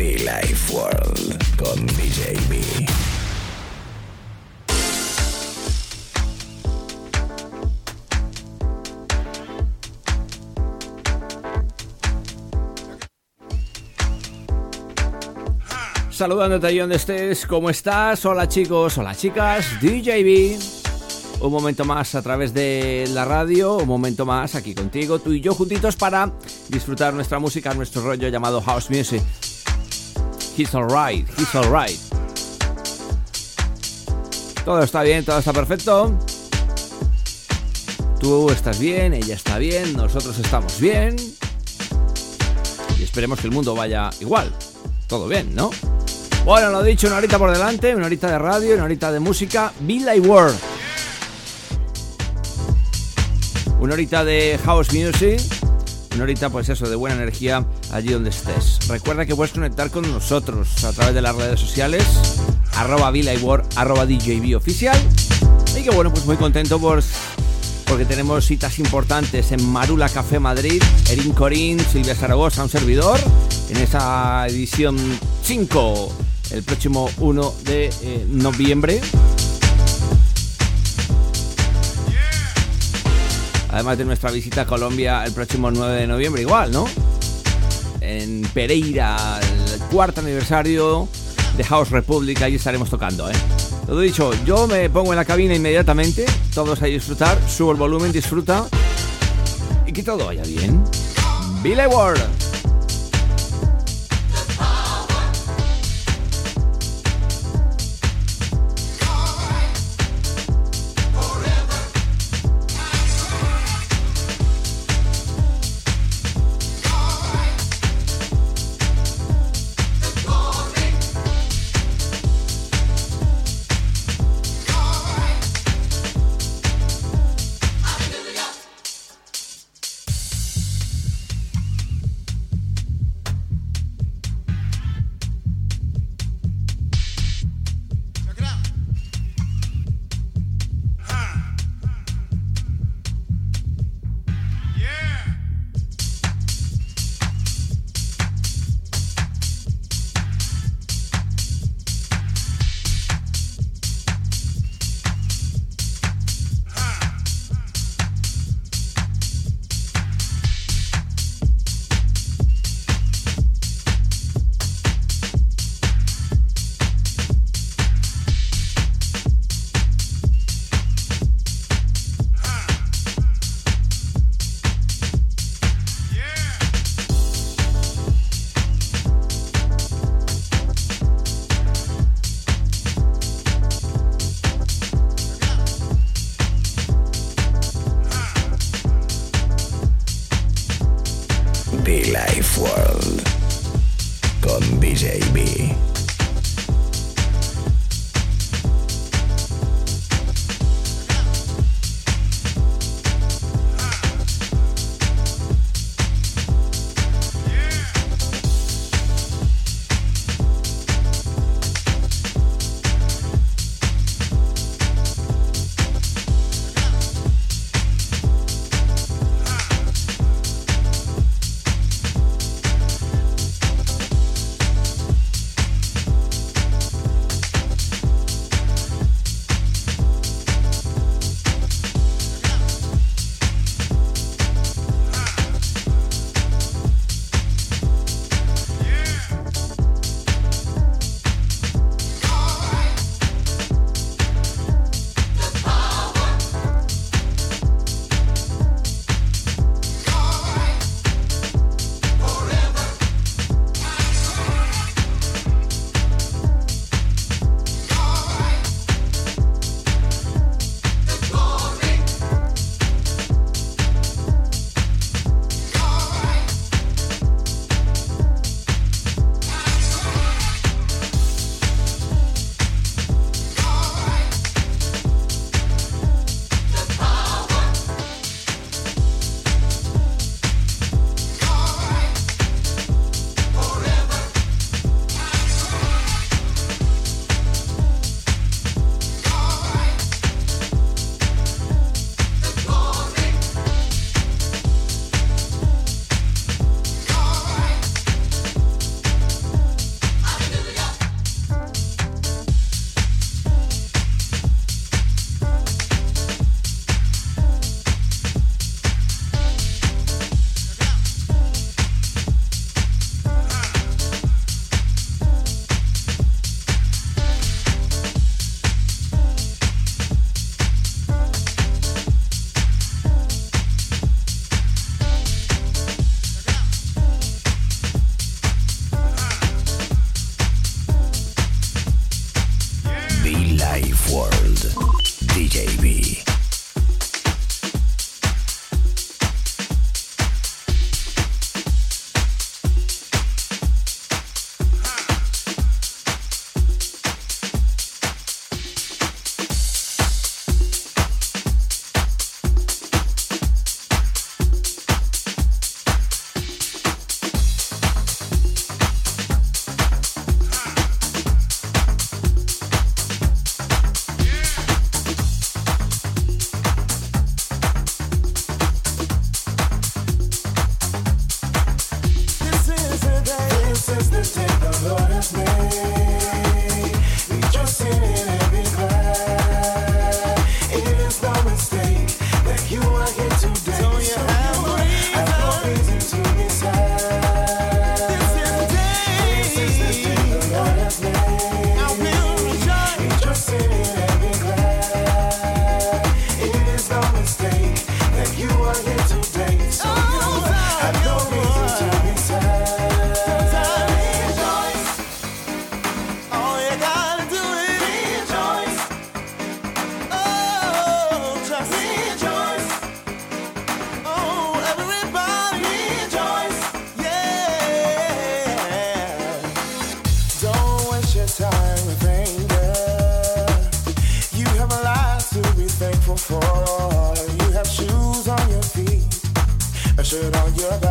Be Life World con DJ. Saludándote ahí donde estés, ¿cómo estás? Hola chicos, hola chicas, DJB. Un momento más a través de la radio, un momento más aquí contigo, tú y yo juntitos para disfrutar nuestra música, nuestro rollo llamado House Music. He's alright, he's alright. Todo está bien, todo está perfecto. Tú estás bien, ella está bien, nosotros estamos bien. Y esperemos que el mundo vaya igual. Todo bien, ¿no? Bueno, lo dicho, una horita por delante, una horita de radio, una horita de música. Be Like World. Una horita de house music. Una horita, pues eso, de buena energía allí donde estés. Recuerda que puedes conectar con nosotros a través de las redes sociales. Arroba World, arroba DJB oficial. Y que bueno, pues muy contento por, porque tenemos citas importantes en Marula Café Madrid, Erin Corín, Silvia Zaragoza, un servidor, en esa edición 5 el próximo 1 de eh, noviembre. Además de nuestra visita a Colombia el próximo 9 de noviembre, igual, ¿no? En Pereira, el cuarto aniversario de House Republic, ahí estaremos tocando, ¿eh? Todo dicho, yo me pongo en la cabina inmediatamente, todos a disfrutar, subo el volumen, disfruta y que todo vaya bien. Billy. DJB. shirt on your back.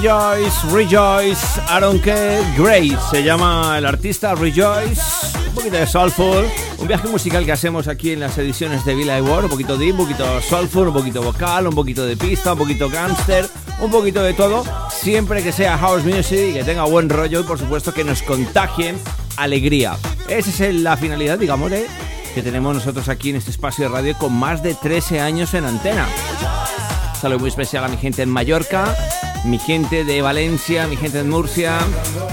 Rejoice, Rejoice, Aronke Grace. Se llama el artista Rejoice. Un poquito de soulful. Un viaje musical que hacemos aquí en las ediciones de Villa World. Un poquito deep, un poquito soulful, un poquito vocal, un poquito de pista, un poquito gangster, un poquito de todo. Siempre que sea house music que tenga buen rollo y por supuesto que nos contagien alegría. Esa es la finalidad, digamos, que tenemos nosotros aquí en este espacio de radio con más de 13 años en antena. Saludo muy especial a mi gente en Mallorca, mi gente de Valencia, mi gente en Murcia,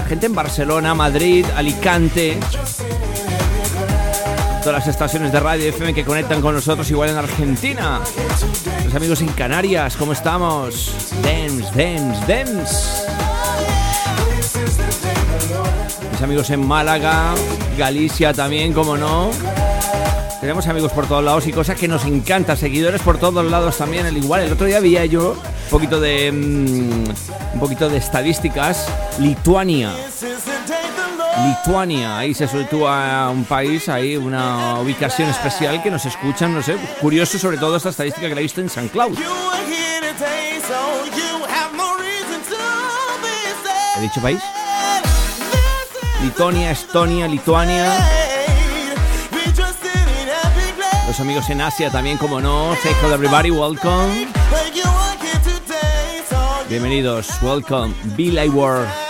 gente en Barcelona, Madrid, Alicante. Todas las estaciones de radio FM que conectan con nosotros, igual en Argentina. Los amigos en Canarias, ¿cómo estamos? Dems, Dems, Dems. Mis amigos en Málaga, Galicia también, como no. Tenemos amigos por todos lados y cosas que nos encanta, seguidores por todos lados también, al igual. El otro día vi yo un poquito de mm, un poquito de estadísticas. Lituania. Lituania, ahí se sitúa un país, ahí una ubicación especial que nos escuchan, no sé, curioso sobre todo esta estadística que la he visto en San Cloud. ¿He dicho país? Lituania, Estonia, Lituania. Los amigos en Asia también, como no. Say hello everybody, welcome. Bienvenidos, welcome, Be Like World.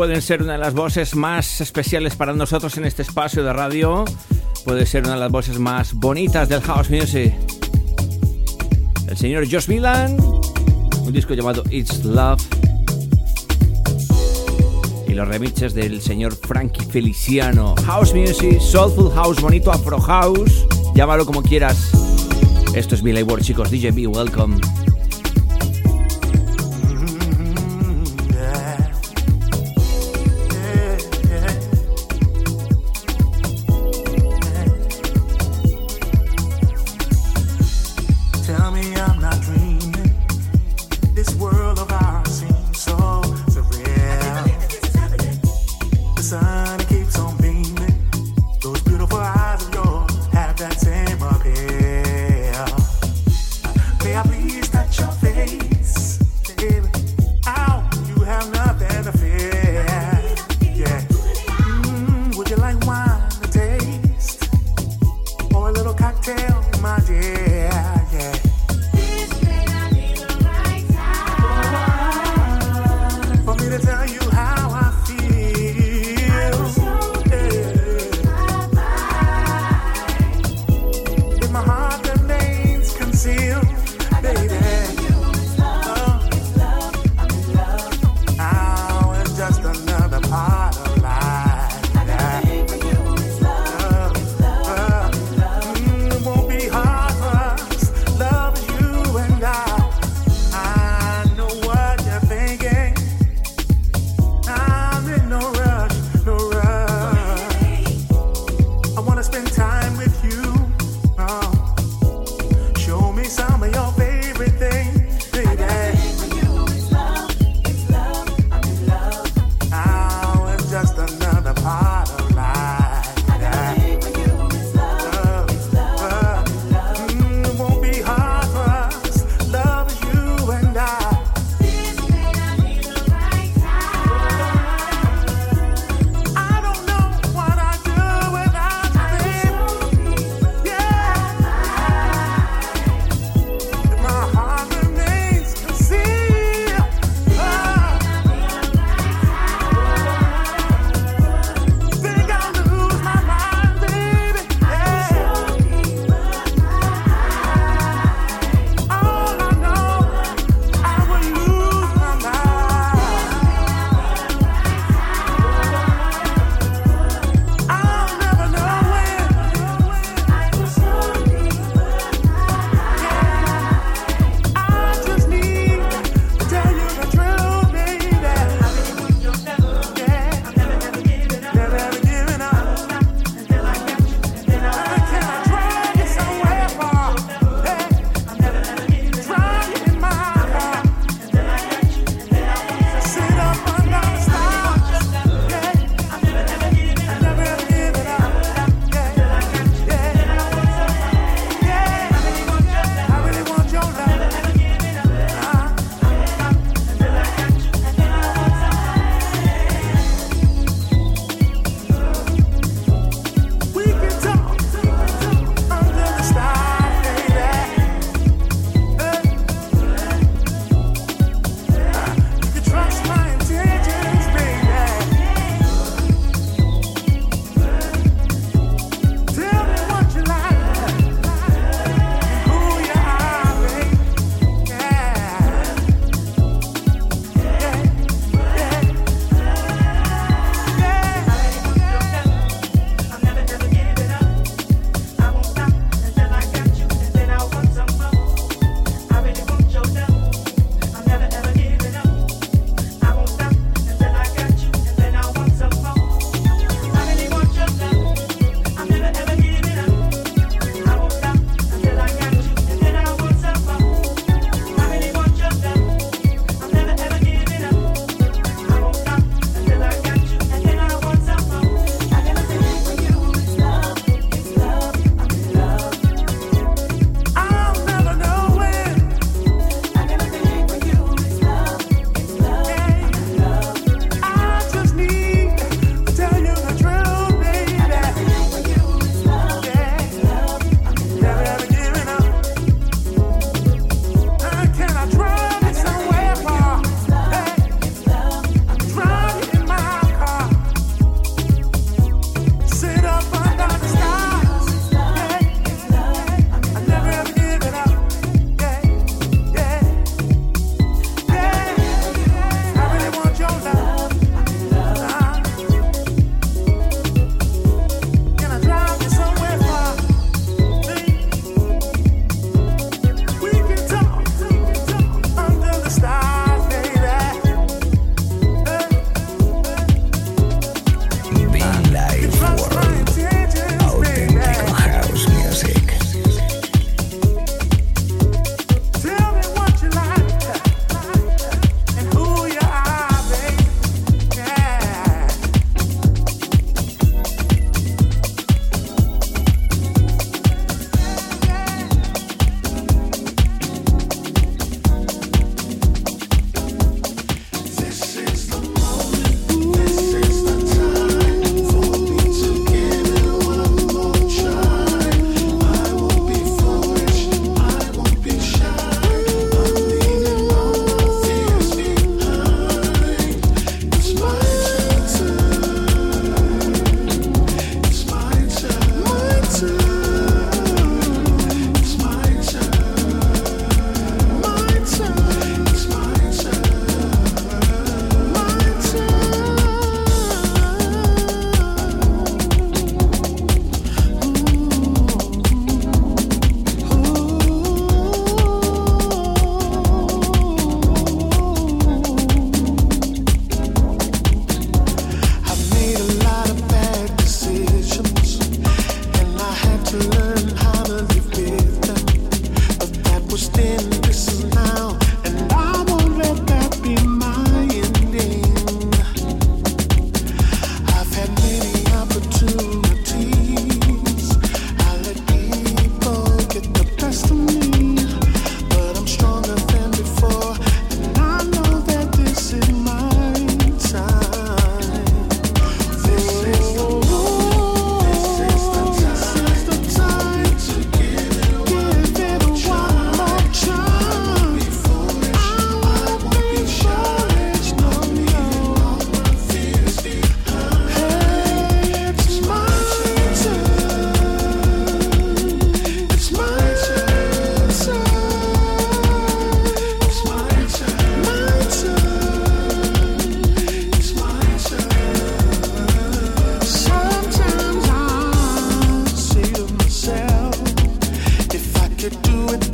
Pueden ser una de las voces más especiales para nosotros en este espacio de radio. Puede ser una de las voces más bonitas del house music. El señor Josh Milan, un disco llamado It's Love. Y los remixes del señor Frankie Feliciano. House music, soulful house, bonito afro house. Llámalo como quieras. Esto es Billy Ward, chicos. DJ B, welcome. You do it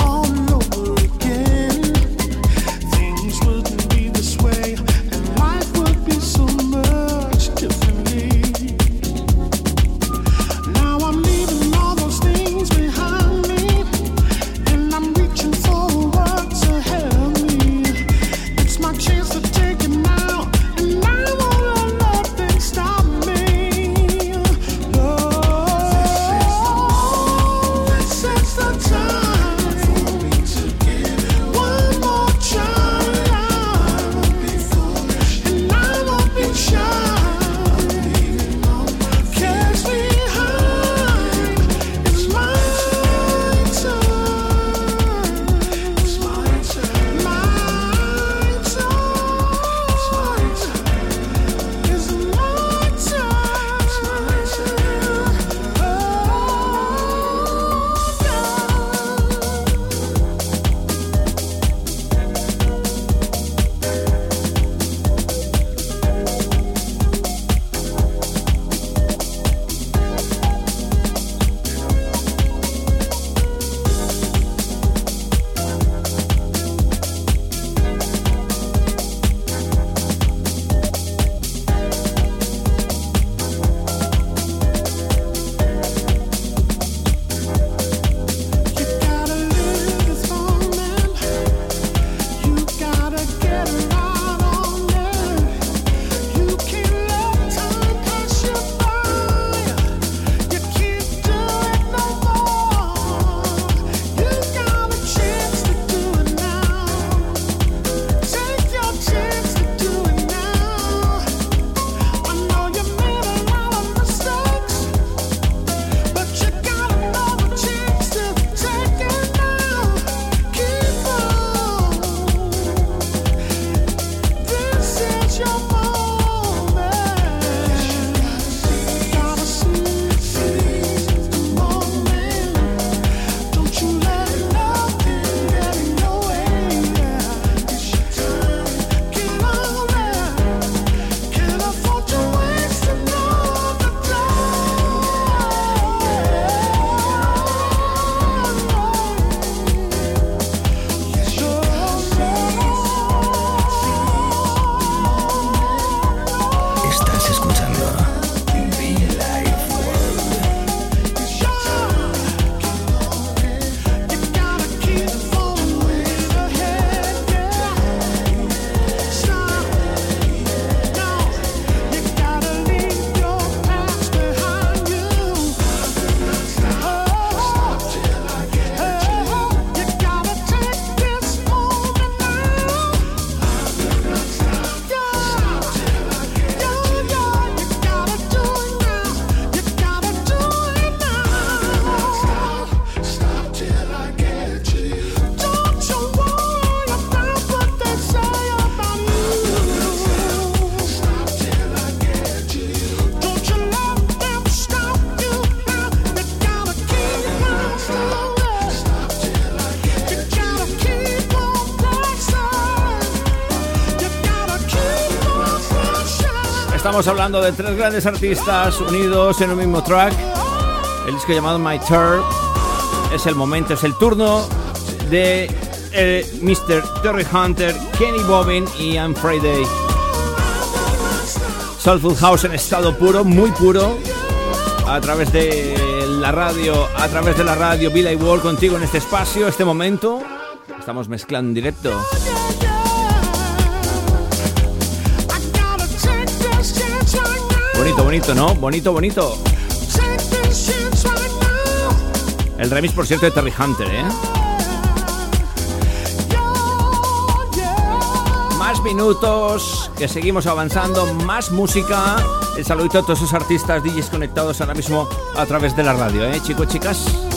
Estamos hablando de tres grandes artistas unidos en un mismo track. El disco llamado My Turn. Es el momento, es el turno de eh, Mr. Terry Hunter, Kenny Bobbin y Ian Friday. Soulful House en estado puro, muy puro, a través de la radio, a través de la radio Billy World contigo en este espacio, este momento. Estamos mezclando directo. Bonito, bonito, ¿no? Bonito, bonito. El remix, por cierto, de Terry Hunter, ¿eh? Más minutos, que seguimos avanzando, más música. El saludito a todos esos artistas DJs conectados ahora mismo a través de la radio, ¿eh, chicos, chicas?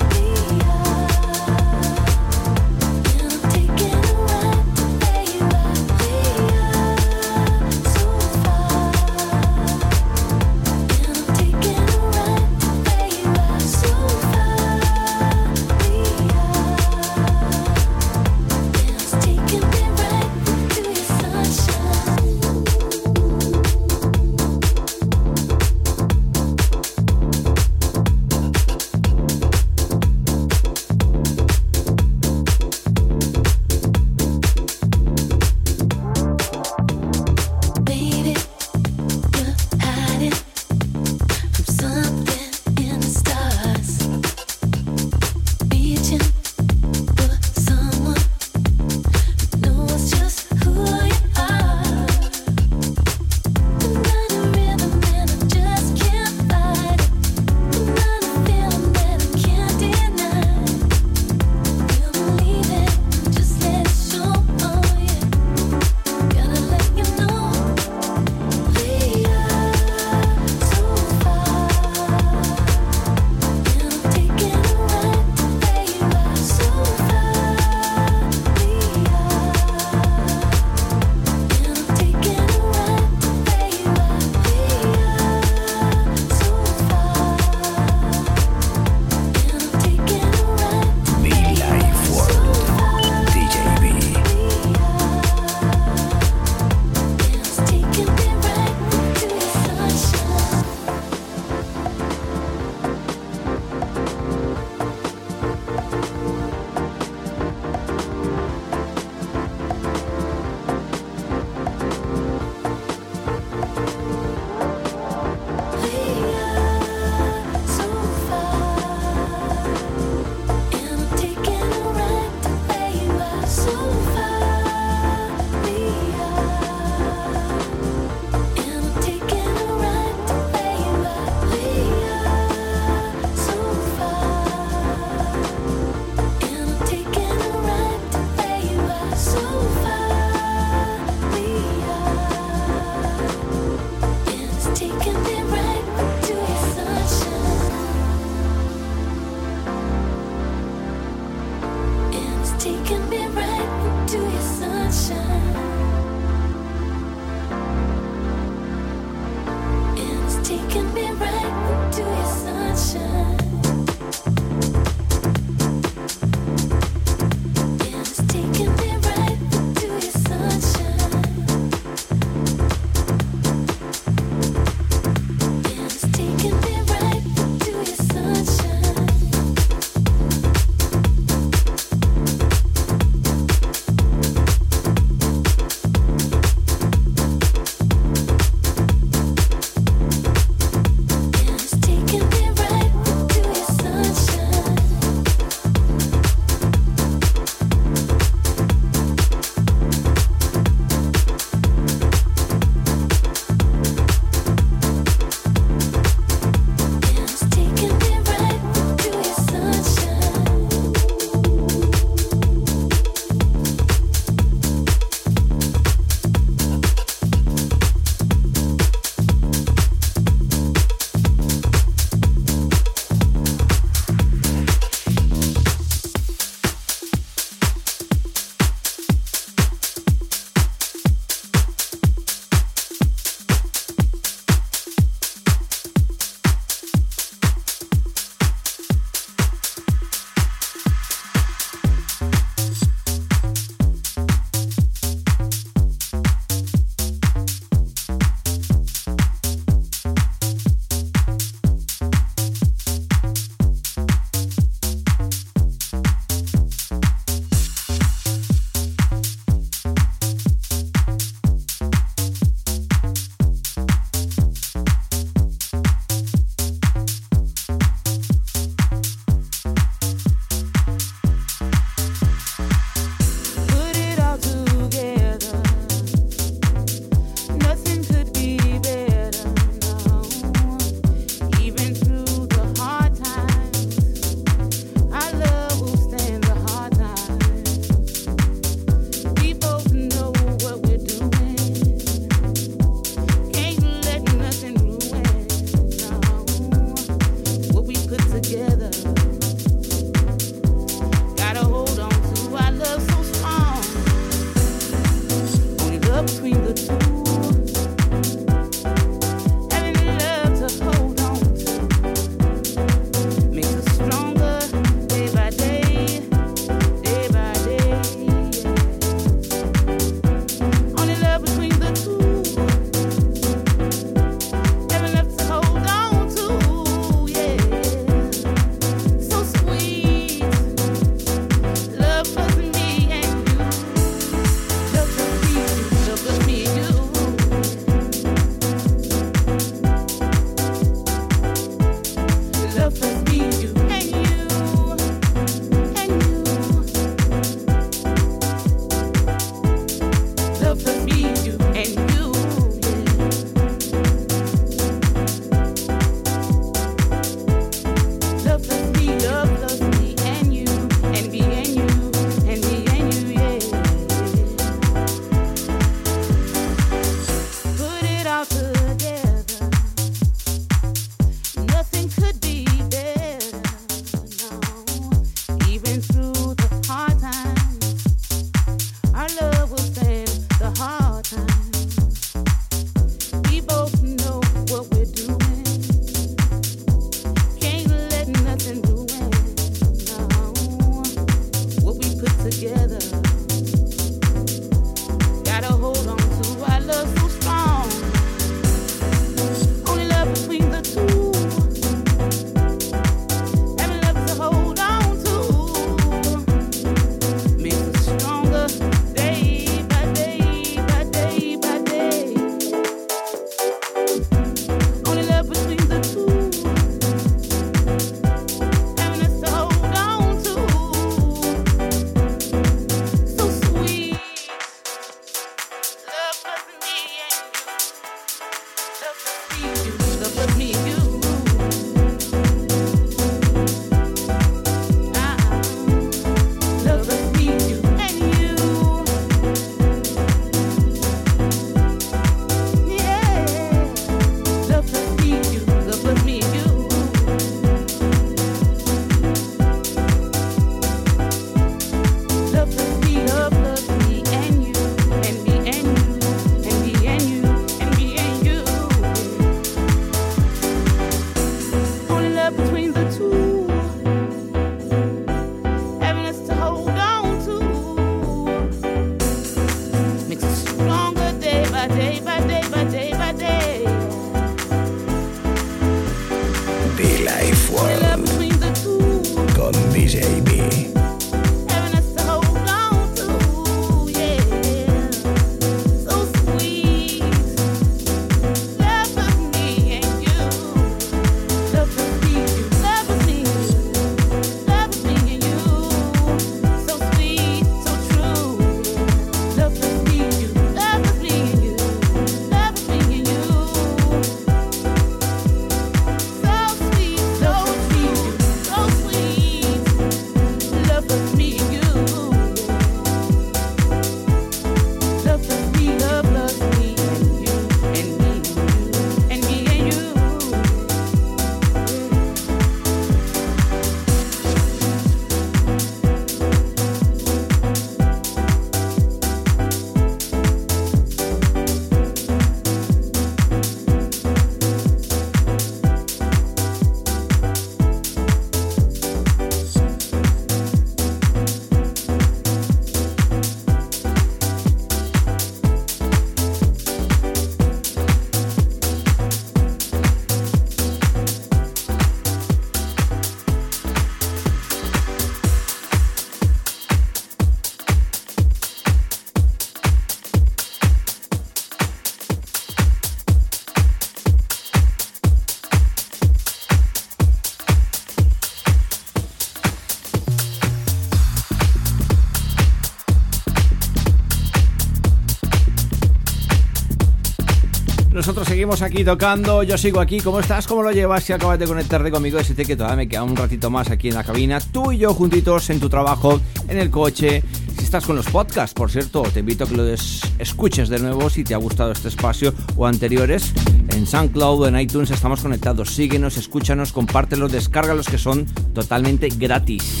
Nosotros seguimos aquí tocando. Yo sigo aquí. ¿Cómo estás? ¿Cómo lo llevas? Si acabas de conectarte conmigo, decirte que todavía me queda un ratito más aquí en la cabina. Tú y yo juntitos en tu trabajo, en el coche. Si estás con los podcasts, por cierto, te invito a que lo escuches de nuevo si te ha gustado este espacio o anteriores. En SoundCloud en iTunes estamos conectados. Síguenos, escúchanos, compártelos, descárgalos que son totalmente gratis.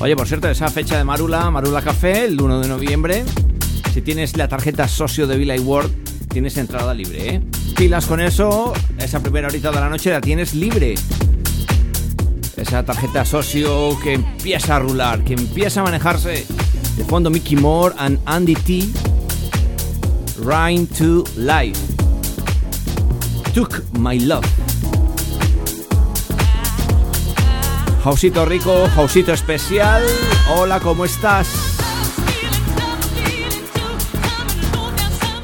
Oye, por cierto, esa fecha de Marula, Marula Café, el 1 de noviembre. Si tienes la tarjeta socio de Villa World, tienes entrada libre, ¿eh? Pilas con eso, esa primera horita de la noche la tienes libre. Esa tarjeta socio que empieza a rular, que empieza a manejarse. De fondo Mickey Moore and Andy T. Rhyme to Life. Took My Love. Jausito rico, Jausito especial. Hola, ¿cómo estás?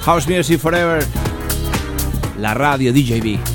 House Music Forever, la radio DJB.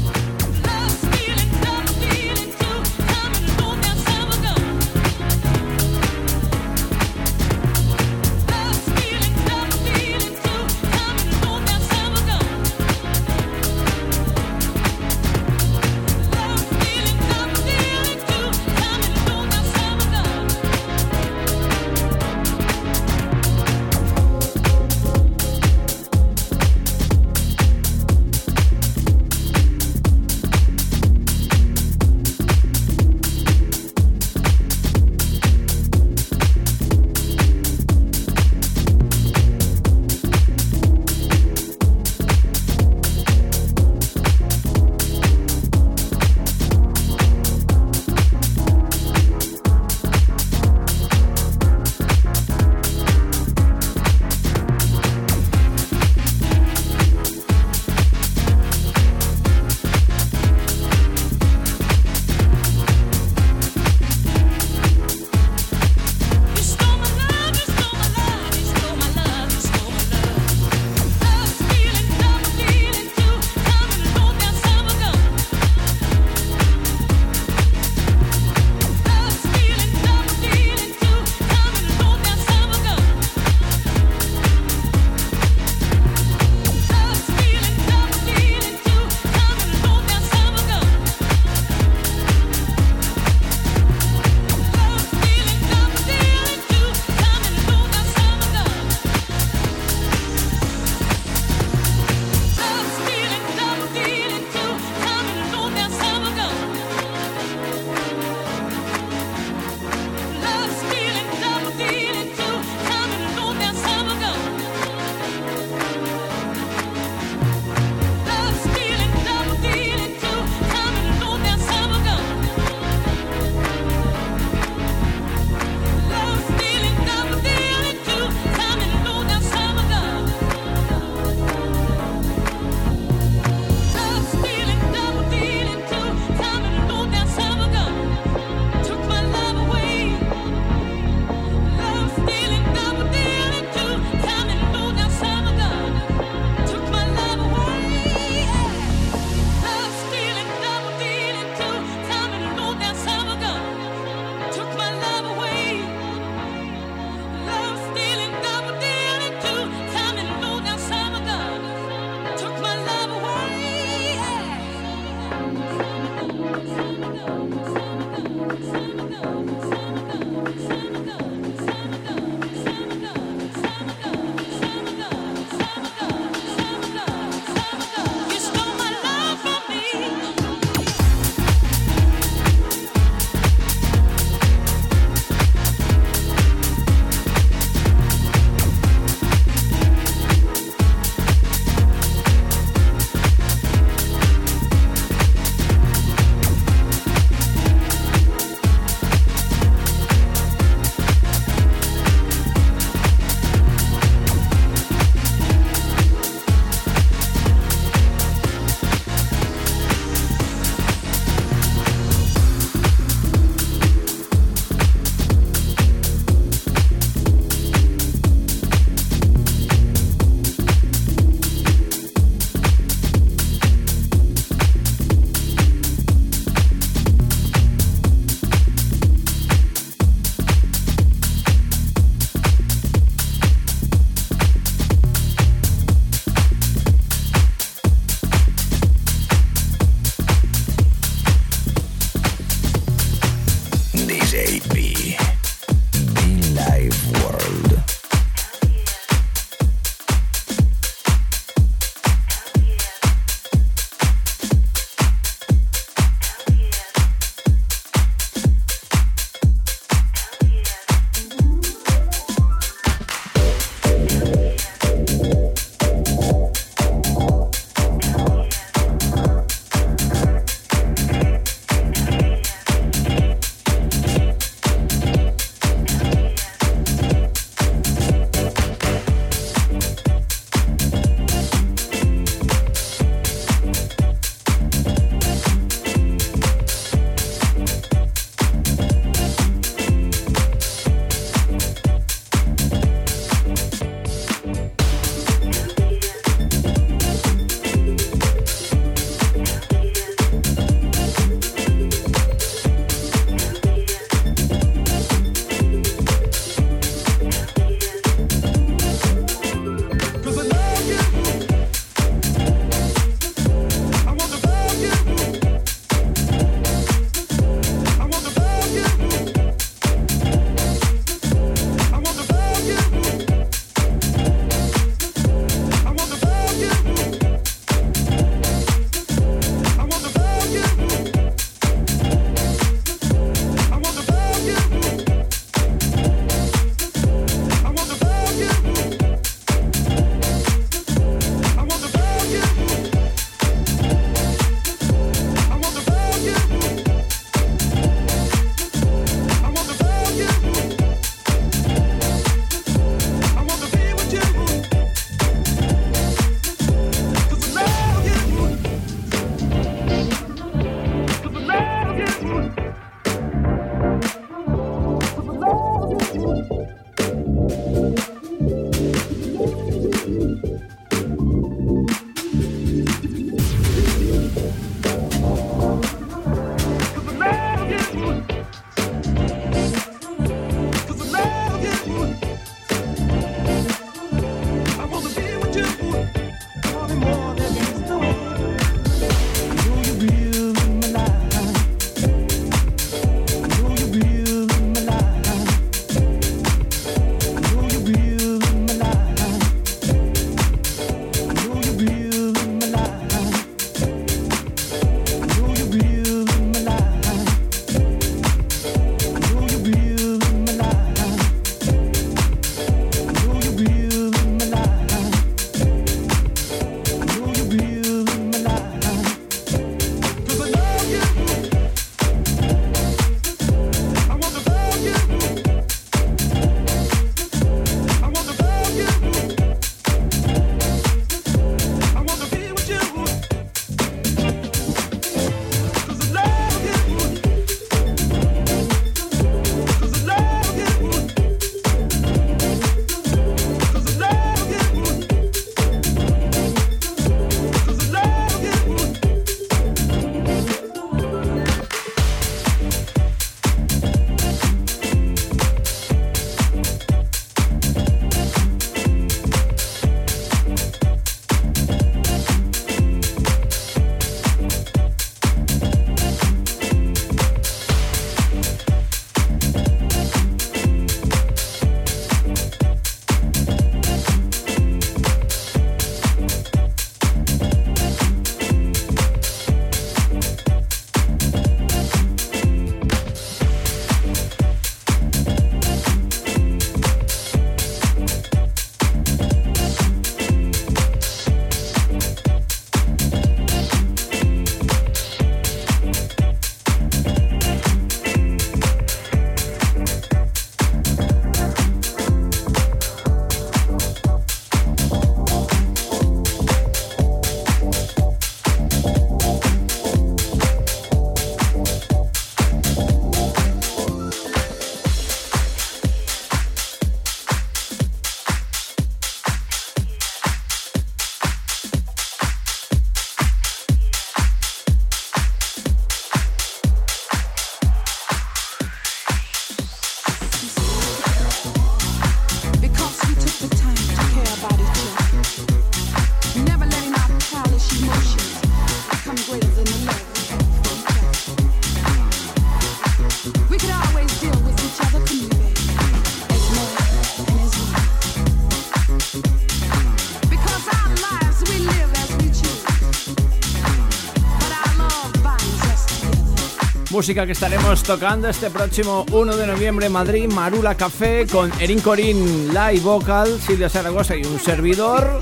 Música que estaremos tocando este próximo 1 de noviembre en Madrid, Marula Café, con Erin Corín, live vocal, Silvia Zaragoza y un servidor.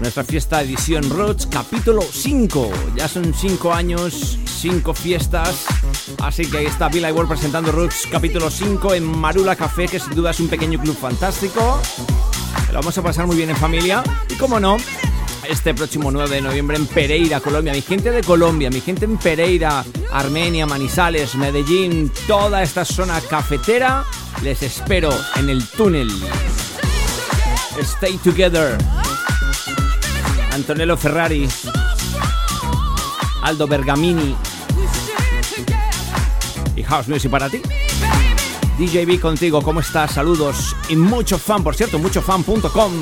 Nuestra fiesta edición Roots, capítulo 5. Ya son 5 años, 5 fiestas. Así que ahí está Bill World presentando Roots, capítulo 5 en Marula Café, que sin duda es un pequeño club fantástico. Lo vamos a pasar muy bien en familia. Y como no, este próximo 9 de noviembre en Pereira, Colombia. Mi gente de Colombia, mi gente en Pereira, Armenia, Manizales, Medellín, toda esta zona cafetera, les espero en el túnel. Stay together. Antonello Ferrari, Aldo Bergamini y House Music para ti. DJB contigo, ¿cómo estás? Saludos y mucho fan, por cierto, muchofan.com.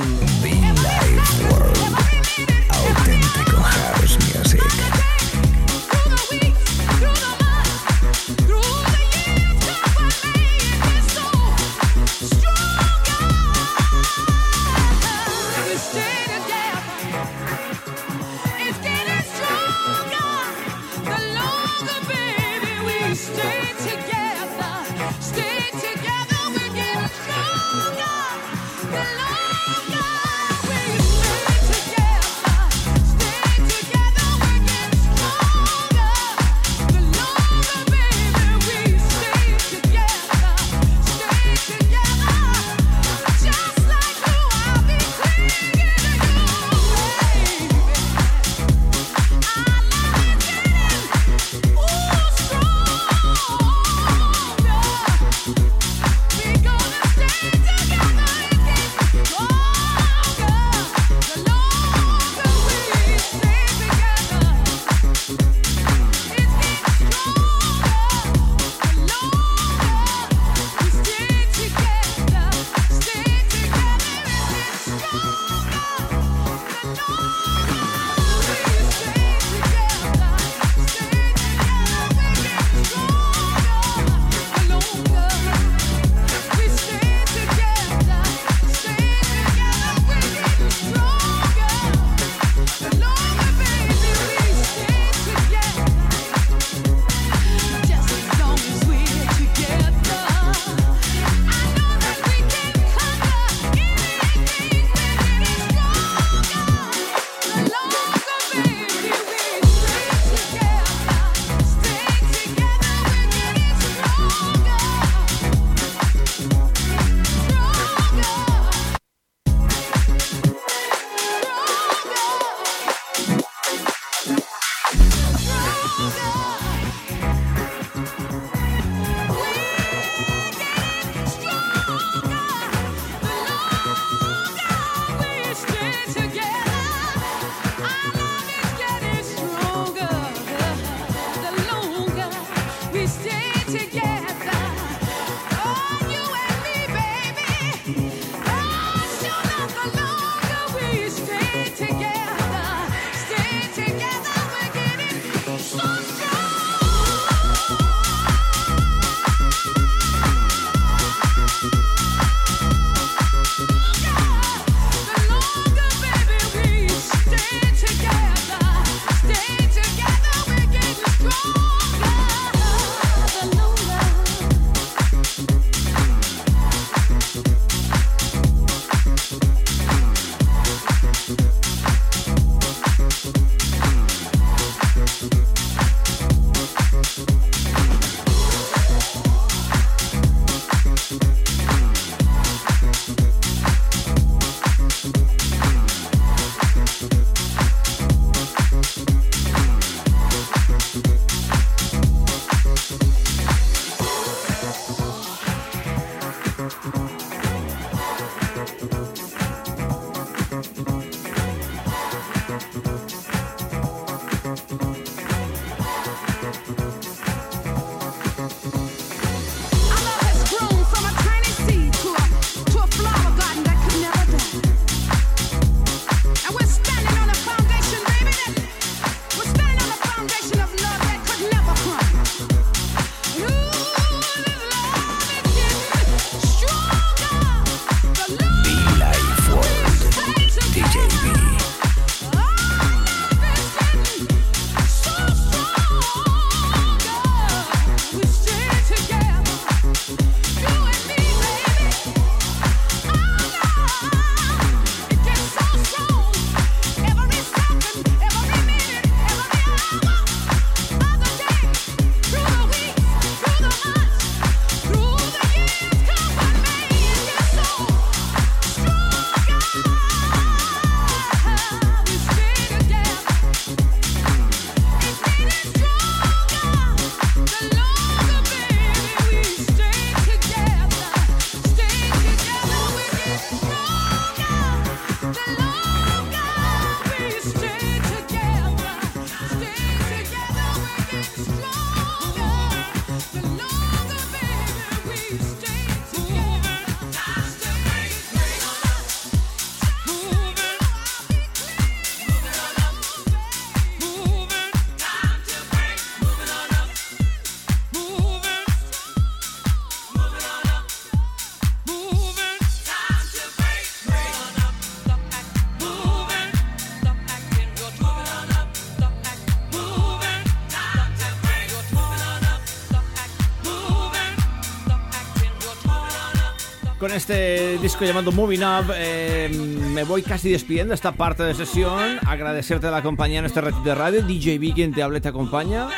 disco llamado Moving Up. Eh, me voy casi despidiendo esta parte de sesión. Agradecerte la compañía en este ratito de radio. DJ B, quien te hable, te acompaña.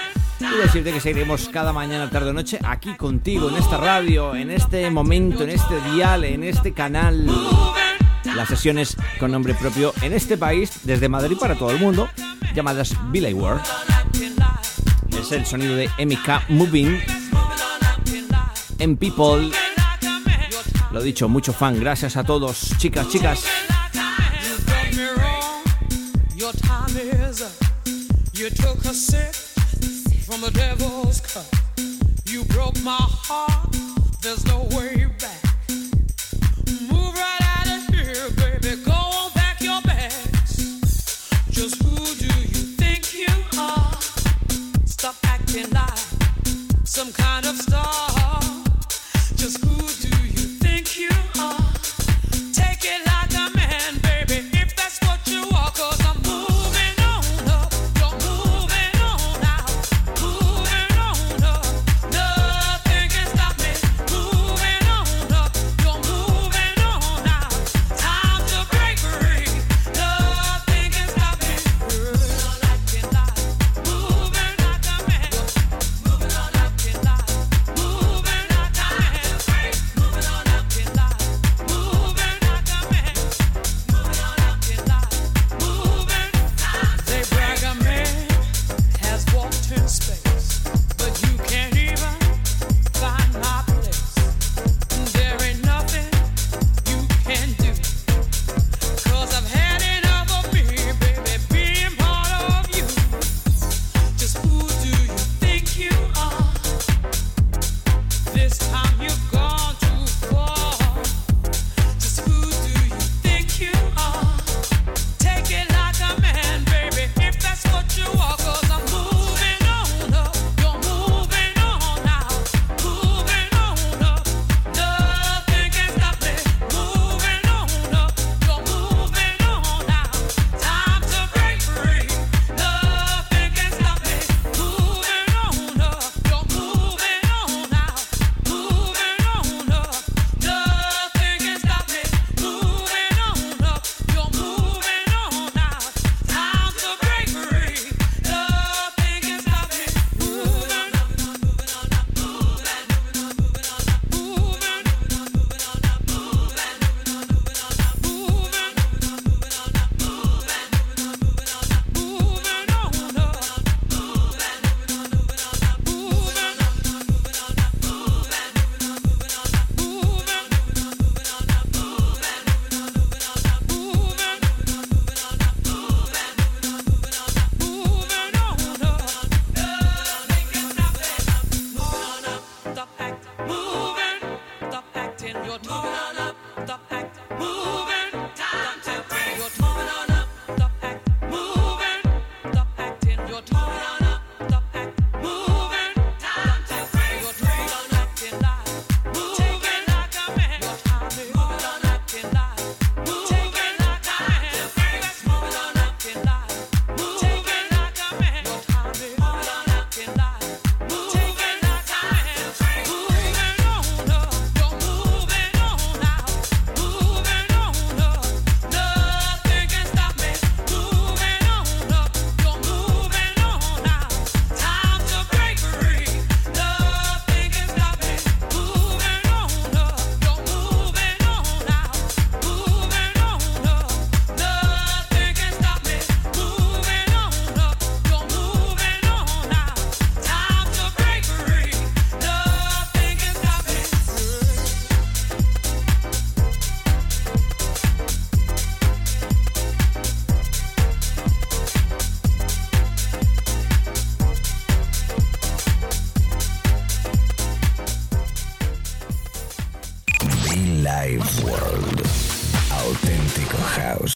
Y decirte que seguiremos cada mañana, tarde o noche aquí contigo, en esta radio, en este momento, en este dial, en este canal. Las sesiones con nombre propio en este país, desde Madrid para todo el mundo, llamadas Billy World. Es el sonido de MK Moving. En People. Lo dicho, mucho fan. Gracias a todos, chicas, chicas. There's no way.